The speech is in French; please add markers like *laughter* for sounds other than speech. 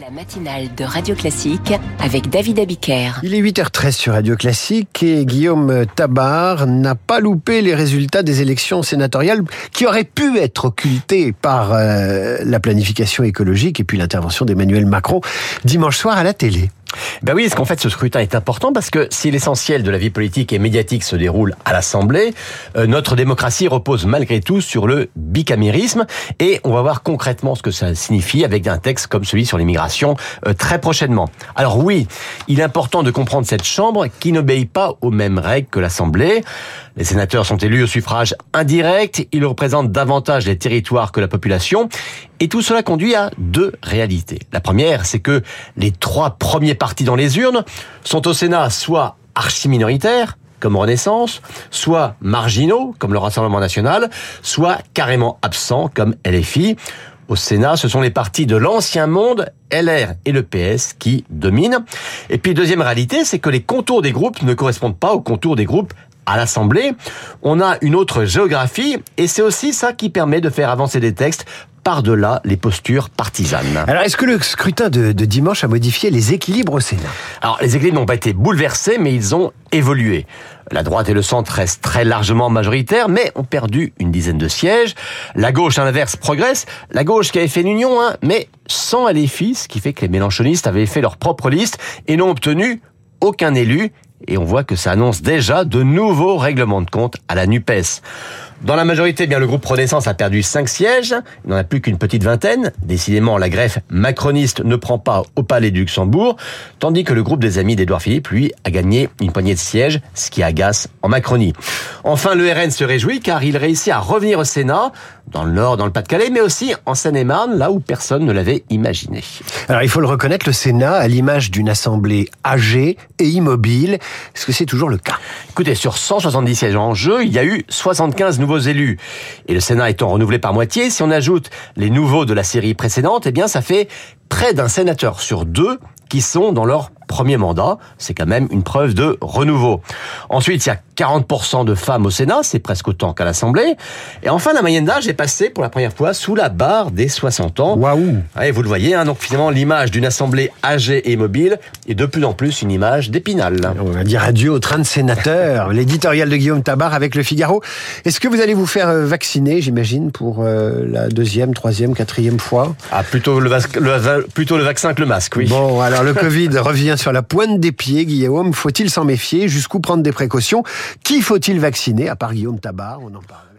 La matinale de Radio Classique avec David Abiker. Il est 8h13 sur Radio Classique et Guillaume Tabar n'a pas loupé les résultats des élections sénatoriales qui auraient pu être occultés par euh, la planification écologique et puis l'intervention d'Emmanuel Macron dimanche soir à la télé. Ben oui, parce qu'en fait, ce scrutin est important? Parce que si l'essentiel de la vie politique et médiatique se déroule à l'Assemblée, euh, notre démocratie repose malgré tout sur le bicamérisme et on va voir concrètement ce que ça signifie avec un texte comme celui sur l'immigration euh, très prochainement. Alors oui, il est important de comprendre cette Chambre qui n'obéit pas aux mêmes règles que l'Assemblée. Les sénateurs sont élus au suffrage indirect, ils représentent davantage les territoires que la population et tout cela conduit à deux réalités. La première, c'est que les trois premiers partis dans les urnes sont au Sénat soit archi-minoritaires, comme Renaissance, soit marginaux, comme le Rassemblement national, soit carrément absents, comme LFI. Au Sénat, ce sont les partis de l'ancien monde, LR et le PS, qui dominent. Et puis, deuxième réalité, c'est que les contours des groupes ne correspondent pas aux contours des groupes à l'Assemblée. On a une autre géographie, et c'est aussi ça qui permet de faire avancer des textes par-delà les postures partisanes. Alors, est-ce que le scrutin de, de, dimanche a modifié les équilibres au Sénat? Alors, les équilibres n'ont pas été bouleversés, mais ils ont évolué. La droite et le centre restent très largement majoritaires, mais ont perdu une dizaine de sièges. La gauche, à l'inverse, progresse. La gauche qui avait fait une union, hein, mais sans LFI, ce qui fait que les mélanchonistes avaient fait leur propre liste et n'ont obtenu aucun élu et on voit que ça annonce déjà de nouveaux règlements de compte à la NUPES. Dans la majorité, eh bien le groupe Renaissance a perdu 5 sièges, il n'en a plus qu'une petite vingtaine. Décidément, la greffe macroniste ne prend pas au palais du Luxembourg, tandis que le groupe des amis d'Édouard Philippe, lui, a gagné une poignée de sièges, ce qui agace en Macronie. Enfin, le RN se réjouit car il réussit à revenir au Sénat, dans le Nord, dans le Pas-de-Calais, mais aussi en Seine-et-Marne, là où personne ne l'avait imaginé. Alors il faut le reconnaître, le Sénat, à l'image d'une assemblée âgée et immobile, est-ce que c'est toujours le cas? Écoutez, sur 170 sièges en jeu, il y a eu 75 nouveaux élus. Et le Sénat étant renouvelé par moitié, si on ajoute les nouveaux de la série précédente, eh bien ça fait près d'un sénateur sur deux qui sont dans leur premier mandat. C'est quand même une preuve de renouveau. Ensuite, il y a 40% de femmes au Sénat, c'est presque autant qu'à l'Assemblée. Et enfin, la moyenne d'âge est passée pour la première fois sous la barre des 60 ans. Waouh ouais, Vous le voyez, hein, donc finalement, l'image d'une Assemblée âgée et mobile est de plus en plus une image d'épinal. On va dire adieu au train de sénateurs. *laughs* L'éditorial de Guillaume Tabar avec Le Figaro. Est-ce que vous allez vous faire euh, vacciner, j'imagine, pour euh, la deuxième, troisième, quatrième fois? Ah, plutôt le, le, plutôt le vaccin que le masque, oui. Bon, alors le *laughs* Covid revient sur la pointe des pieds, Guillaume. Faut-il s'en méfier? Jusqu'où prendre des précautions? Qui faut-il vacciner? À part Guillaume Tabar, on en parle.